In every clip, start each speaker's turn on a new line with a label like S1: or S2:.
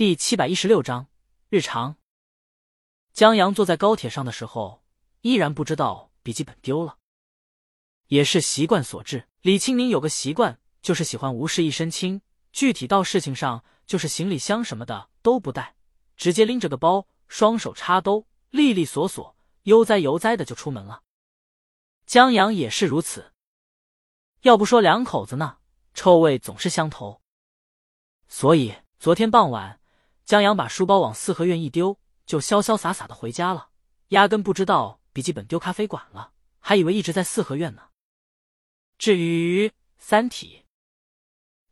S1: 第七百一十六章日常。江阳坐在高铁上的时候，依然不知道笔记本丢了，也是习惯所致。李青宁有个习惯，就是喜欢无事一身轻，具体到事情上，就是行李箱什么的都不带，直接拎着个包，双手插兜，利利索索、悠哉悠哉的就出门了。江阳也是如此，要不说两口子呢，臭味总是相投，所以昨天傍晚。江阳把书包往四合院一丢，就潇潇洒洒的回家了，压根不知道笔记本丢咖啡馆了，还以为一直在四合院呢。至于《三体》，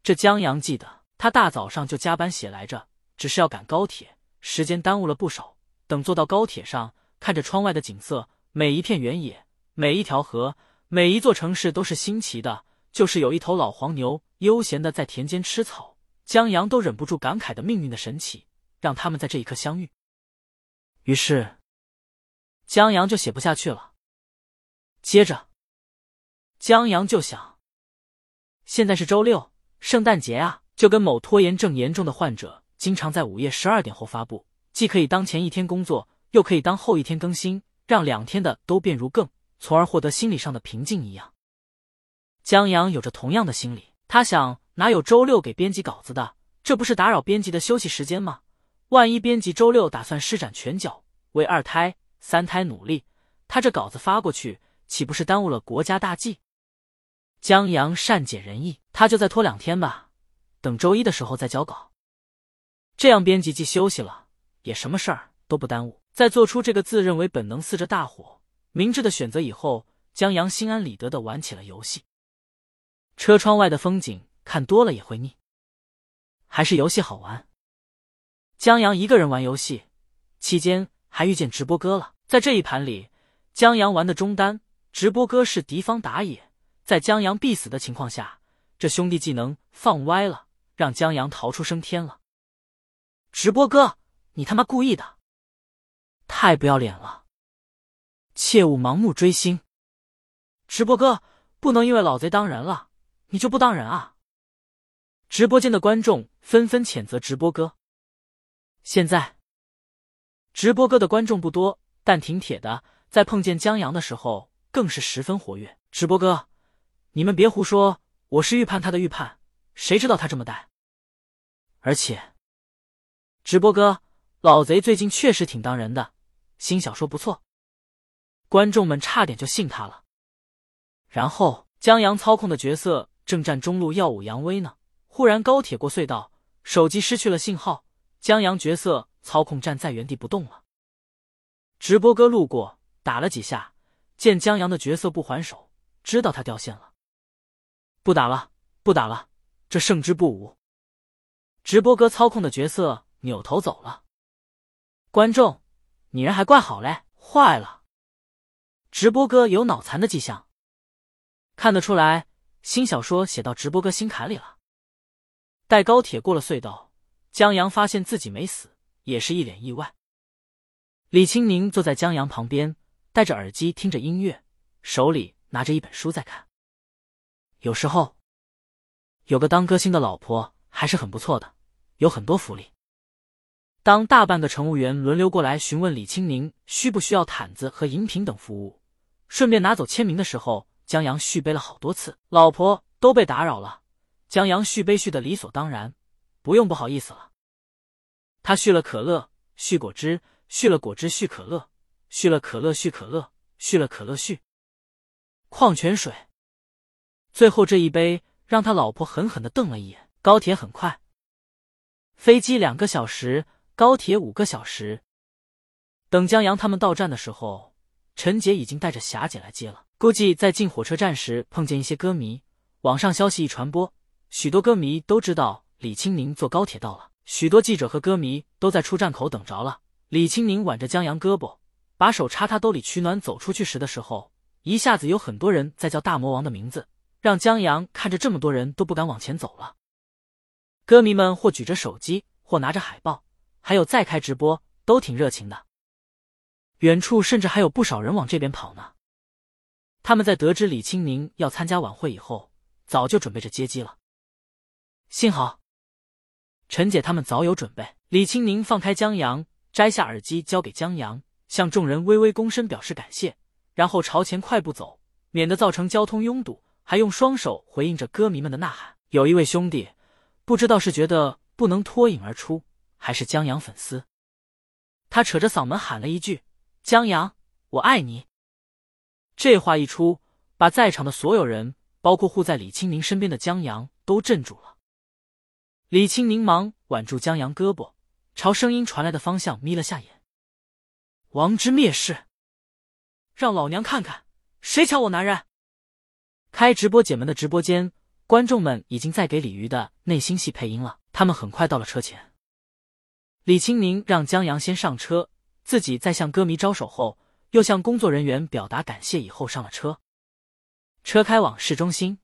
S1: 这江阳记得，他大早上就加班写来着，只是要赶高铁，时间耽误了不少。等坐到高铁上，看着窗外的景色，每一片原野，每一条河，每一座城市都是新奇的，就是有一头老黄牛悠闲的在田间吃草，江阳都忍不住感慨的命运的神奇。让他们在这一刻相遇，于是江阳就写不下去了。接着，江阳就想：现在是周六，圣诞节啊，就跟某拖延症严重的患者经常在午夜十二点后发布，既可以当前一天工作，又可以当后一天更新，让两天的都变如更，从而获得心理上的平静一样。江阳有着同样的心理，他想：哪有周六给编辑稿子的？这不是打扰编辑的休息时间吗？万一编辑周六打算施展拳脚，为二胎、三胎努力，他这稿子发过去，岂不是耽误了国家大计？江阳善解人意，他就再拖两天吧，等周一的时候再交稿，这样编辑既休息了，也什么事儿都不耽误。在做出这个自认为本能似着大火、明智的选择以后，江阳心安理得的玩起了游戏。车窗外的风景看多了也会腻，还是游戏好玩。江阳一个人玩游戏期间，还遇见直播哥了。在这一盘里，江阳玩的中单，直播哥是敌方打野。在江阳必死的情况下，这兄弟技能放歪了，让江阳逃出升天了。直播哥，你他妈故意的，太不要脸了！切勿盲目追星。直播哥，不能因为老贼当人了，你就不当人啊！直播间的观众纷纷谴责直播哥。现在，直播哥的观众不多，但挺铁的。在碰见江阳的时候，更是十分活跃。直播哥，你们别胡说，我是预判他的预判，谁知道他这么带？而且，直播哥，老贼最近确实挺当人的，新小说不错。观众们差点就信他了。然后，江阳操控的角色正站中路耀武扬威呢，忽然高铁过隧道，手机失去了信号。江阳角色操控站在原地不动了。直播哥路过打了几下，见江阳的角色不还手，知道他掉线了。不打了，不打了，这胜之不武。直播哥操控的角色扭头走了。观众，你人还怪好嘞！坏了，直播哥有脑残的迹象。看得出来，新小说写到直播哥心坎里了。待高铁过了隧道。江阳发现自己没死，也是一脸意外。李青宁坐在江阳旁边，戴着耳机听着音乐，手里拿着一本书在看。有时候，有个当歌星的老婆还是很不错的，有很多福利。当大半个乘务员轮流过来询问李青宁需不需要毯子和饮品等服务，顺便拿走签名的时候，江阳续杯了好多次。老婆都被打扰了，江阳续杯续的理所当然。不用不好意思了。他续了可乐，续果汁，续了果汁，续可乐，续了可乐，续可乐，续了可乐，续矿泉水。最后这一杯让他老婆狠狠的瞪了一眼。高铁很快，飞机两个小时，高铁五个小时。等江阳他们到站的时候，陈杰已经带着霞姐来接了。估计在进火车站时碰见一些歌迷，网上消息一传播，许多歌迷都知道。李青宁坐高铁到了，许多记者和歌迷都在出站口等着了。李青宁挽着江阳胳膊，把手插他兜里取暖。走出去时的时候，一下子有很多人在叫大魔王的名字，让江阳看着这么多人都不敢往前走了。歌迷们或举着手机，或拿着海报，还有在开直播，都挺热情的。远处甚至还有不少人往这边跑呢。他们在得知李青宁要参加晚会以后，早就准备着接机了。幸好。陈姐他们早有准备。李青宁放开江阳，摘下耳机交给江阳，向众人微微躬身表示感谢，然后朝前快步走，免得造成交通拥堵，还用双手回应着歌迷们的呐喊。有一位兄弟，不知道是觉得不能脱颖而出，还是江阳粉丝，他扯着嗓门喊了一句：“江阳，我爱你。”这话一出，把在场的所有人，包括护在李青宁身边的江阳，都镇住了。李青宁忙挽住江阳胳膊。朝声音传来的方向眯了下眼，王之蔑视，让老娘看看谁抢我男人！开直播姐们的直播间，观众们已经在给鲤鱼的内心戏配音了。他们很快到了车前，李青宁让江阳先上车，自己在向歌迷招手后，又向工作人员表达感谢，以后上了车。车开往市中心，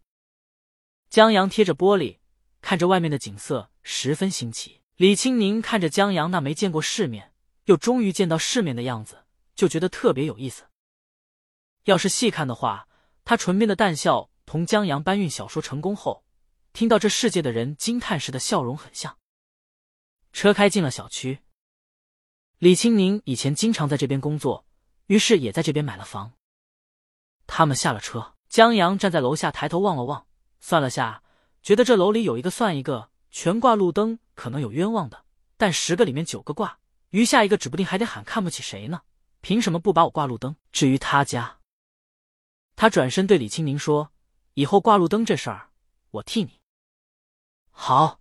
S1: 江阳贴着玻璃看着外面的景色，十分新奇。李青宁看着江阳那没见过世面，又终于见到世面的样子，就觉得特别有意思。要是细看的话，他唇边的淡笑同江阳搬运小说成功后听到这世界的人惊叹时的笑容很像。车开进了小区，李青宁以前经常在这边工作，于是也在这边买了房。他们下了车，江阳站在楼下抬头望了望，算了下，觉得这楼里有一个算一个。全挂路灯可能有冤枉的，但十个里面九个挂，余下一个指不定还得喊看不起谁呢？凭什么不把我挂路灯？至于他家，他转身对李青宁说：“以后挂路灯这事儿，我替你。”好，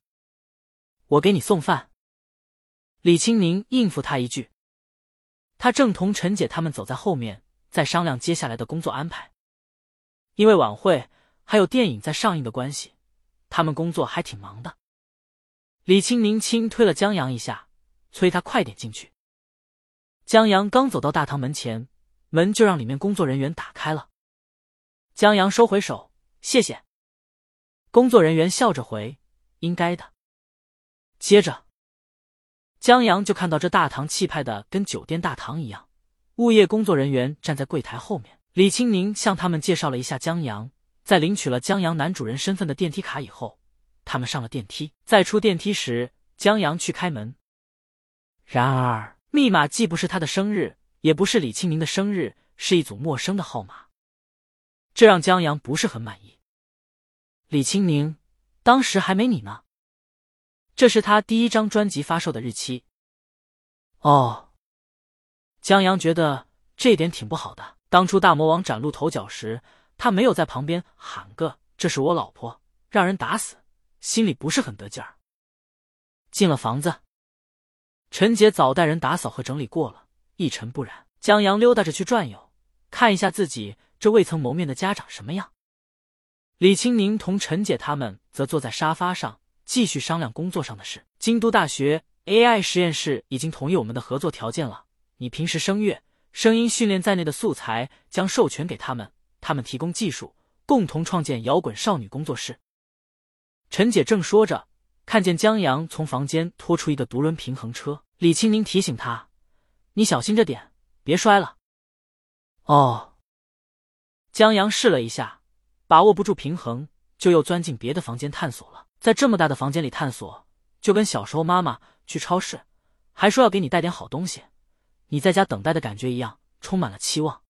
S1: 我给你送饭。李青宁应付他一句。他正同陈姐他们走在后面，在商量接下来的工作安排。因为晚会还有电影在上映的关系，他们工作还挺忙的。李青宁轻推了江阳一下，催他快点进去。江阳刚走到大堂门前，门就让里面工作人员打开了。江阳收回手，谢谢。工作人员笑着回：“应该的。”接着，江阳就看到这大堂气派的跟酒店大堂一样，物业工作人员站在柜台后面。李青宁向他们介绍了一下江阳，在领取了江阳男主人身份的电梯卡以后。他们上了电梯，在出电梯时，江阳去开门。然而，密码既不是他的生日，也不是李清明的生日，是一组陌生的号码，这让江阳不是很满意。李清明，当时还没你呢。这是他第一张专辑发售的日期。哦，江阳觉得这点挺不好的。当初大魔王崭露头角时，他没有在旁边喊个“这是我老婆”，让人打死。心里不是很得劲儿。进了房子，陈杰早带人打扫和整理过了，一尘不染。江阳溜达着去转悠，看一下自己这未曾谋面的家长什么样。李青宁同陈姐他们则坐在沙发上，继续商量工作上的事。京都大学 AI 实验室已经同意我们的合作条件了，你平时声乐、声音训练在内的素材将授权给他们，他们提供技术，共同创建摇滚少女工作室。陈姐正说着，看见江阳从房间拖出一个独轮平衡车。李青宁提醒他：“你小心着点，别摔了。”哦。江阳试了一下，把握不住平衡，就又钻进别的房间探索了。在这么大的房间里探索，就跟小时候妈妈去超市，还说要给你带点好东西，你在家等待的感觉一样，充满了期望。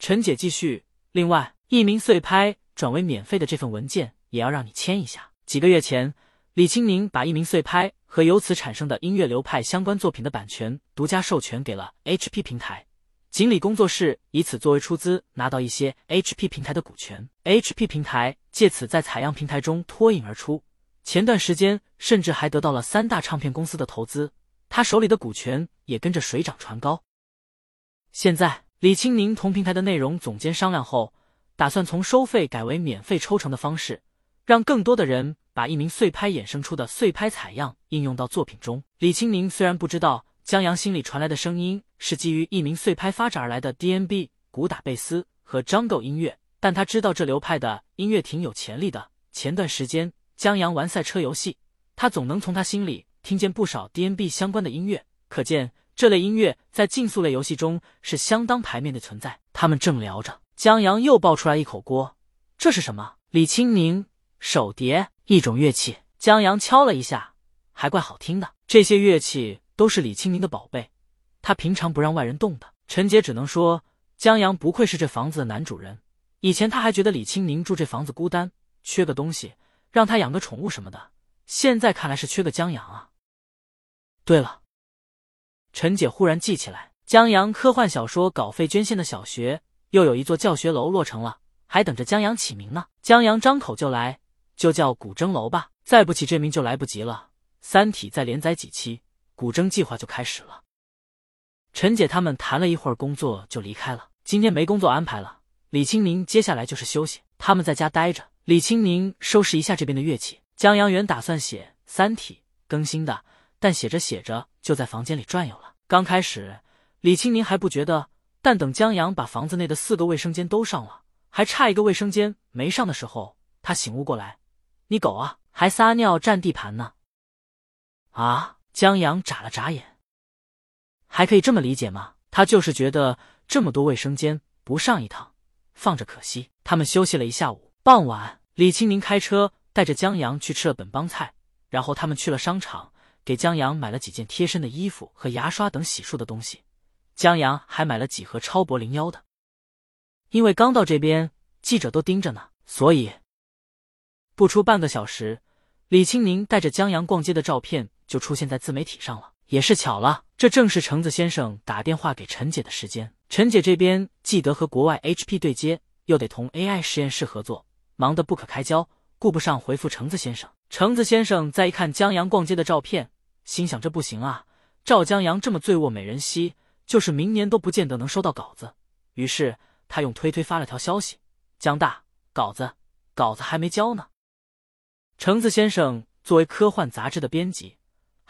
S1: 陈姐继续：“另外，一名碎拍转为免费的这份文件。”也要让你签一下。几个月前，李青宁把一名碎拍和由此产生的音乐流派相关作品的版权独家授权给了 HP 平台，锦鲤工作室以此作为出资，拿到一些 HP 平台的股权。HP 平台借此在采样平台中脱颖而出，前段时间甚至还得到了三大唱片公司的投资，他手里的股权也跟着水涨船高。现在，李青宁同平台的内容总监商量后，打算从收费改为免费抽成的方式。让更多的人把一名碎拍衍生出的碎拍采样应用到作品中。李青宁虽然不知道江阳心里传来的声音是基于一名碎拍发展而来的 D.N.B 鼓打贝斯和 Jungle 音乐，但他知道这流派的音乐挺有潜力的。前段时间江阳玩赛车游戏，他总能从他心里听见不少 D.N.B 相关的音乐，可见这类音乐在竞速类游戏中是相当排面的存在。他们正聊着，江阳又爆出来一口锅：“这是什么？”李青宁。手碟，一种乐器。江阳敲了一下，还怪好听的。这些乐器都是李清宁的宝贝，他平常不让外人动的。陈杰只能说，江阳不愧是这房子的男主人。以前他还觉得李清宁住这房子孤单，缺个东西，让他养个宠物什么的。现在看来是缺个江阳啊。对了，陈姐忽然记起来，江阳科幻小说稿费捐献的小学又有一座教学楼落成了，还等着江阳起名呢。江阳张口就来，就叫古筝楼吧。再不起这名就来不及了。三体再连载几期，古筝计划就开始了。陈姐他们谈了一会儿工作就离开了。今天没工作安排了，李清明接下来就是休息，他们在家待着。李清明收拾一下这边的乐器。江阳原打算写《三体》更新的，但写着写着就在房间里转悠了。刚开始李清明还不觉得，但等江阳把房子内的四个卫生间都上了，还差一个卫生间没上的时候，他醒悟过来：“你狗啊，还撒尿占地盘呢！”啊！江阳眨了眨眼。还可以这么理解吗？他就是觉得这么多卫生间不上一趟，放着可惜。他们休息了一下午，傍晚，李清明开车带着江阳去吃了本帮菜，然后他们去了商场，给江阳买了几件贴身的衣服和牙刷等洗漱的东西。江阳还买了几盒超薄零幺的，因为刚到这边，记者都盯着呢，所以不出半个小时，李清明带着江阳逛街的照片就出现在自媒体上了。也是巧了，这正是橙子先生打电话给陈姐的时间。陈姐这边既得和国外 HP 对接，又得同 AI 实验室合作，忙得不可开交，顾不上回复橙子先生。橙子先生再一看江阳逛街的照片，心想这不行啊，赵江阳这么醉卧美人兮，就是明年都不见得能收到稿子。于是他用推推发了条消息：“江大，稿子，稿子还没交呢。”橙子先生作为科幻杂志的编辑。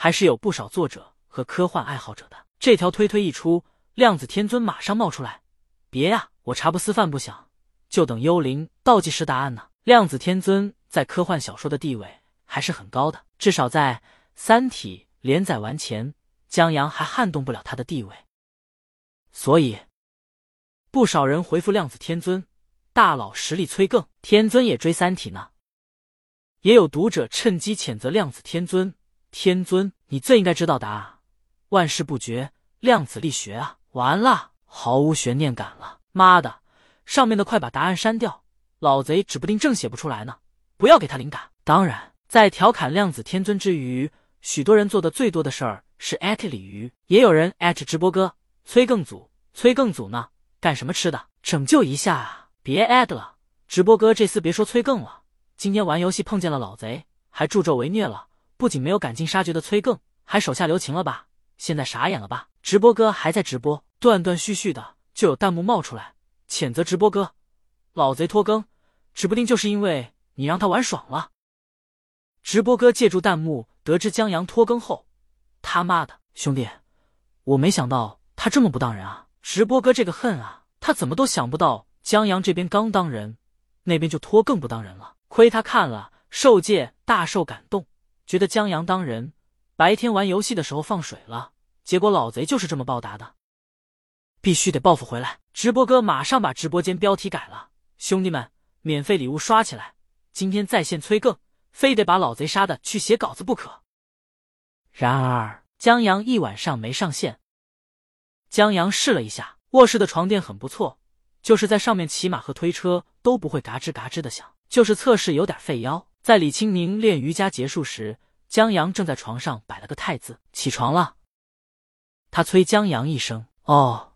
S1: 还是有不少作者和科幻爱好者的。这条推推一出，量子天尊马上冒出来：“别呀，我茶不思饭不想，就等幽灵倒计时答案呢。”量子天尊在科幻小说的地位还是很高的，至少在《三体》连载完前，江阳还撼动不了他的地位。所以，不少人回复量子天尊：“大佬实力催更，天尊也追《三体》呢。”也有读者趁机谴责量子天尊。天尊，你最应该知道答案，万事不绝，量子力学啊！完了，毫无悬念感了。妈的，上面的快把答案删掉，老贼指不定正写不出来呢。不要给他灵感。当然，在调侃量子天尊之余，许多人做的最多的事儿是艾特鲤鱼，也有人艾特直播哥催更组。催更组呢？干什么吃的？拯救一下啊！别艾特了，直播哥这次别说催更了。今天玩游戏碰见了老贼，还助纣为虐了。不仅没有赶尽杀绝的催更，还手下留情了吧？现在傻眼了吧？直播哥还在直播，断断续续的就有弹幕冒出来谴责直播哥，老贼拖更，指不定就是因为你让他玩爽了。直播哥借助弹幕得知江阳拖更后，他妈的兄弟，我没想到他这么不当人啊！直播哥这个恨啊，他怎么都想不到江阳这边刚当人，那边就拖更不当人了。亏他看了受戒，大受感动。觉得江阳当人，白天玩游戏的时候放水了，结果老贼就是这么报答的，必须得报复回来。直播哥马上把直播间标题改了，兄弟们，免费礼物刷起来！今天在线催更，非得把老贼杀的去写稿子不可。然而江阳一晚上没上线。江阳试了一下卧室的床垫很不错，就是在上面骑马和推车都不会嘎吱嘎吱的响，就是测试有点费腰。在李清明练瑜伽结束时，江阳正在床上摆了个太字，起床了。他催江阳一声：“哦。”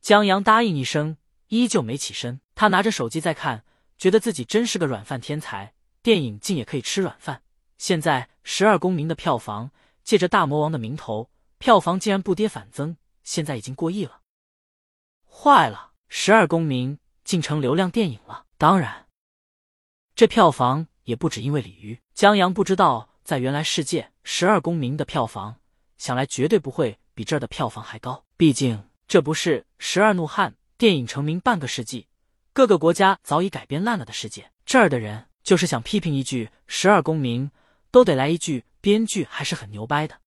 S1: 江阳答应一声，依旧没起身。他拿着手机在看，觉得自己真是个软饭天才。电影竟也可以吃软饭。现在《十二公民》的票房，借着大魔王的名头，票房竟然不跌反增，现在已经过亿了。坏了，《十二公民》竟成流量电影了。当然。这票房也不止因为鲤鱼。江阳不知道，在原来世界，《十二公民》的票房想来绝对不会比这儿的票房还高。毕竟这不是《十二怒汉》电影成名半个世纪，各个国家早已改编烂了的世界。这儿的人就是想批评一句《十二公民》，都得来一句编剧还是很牛掰的。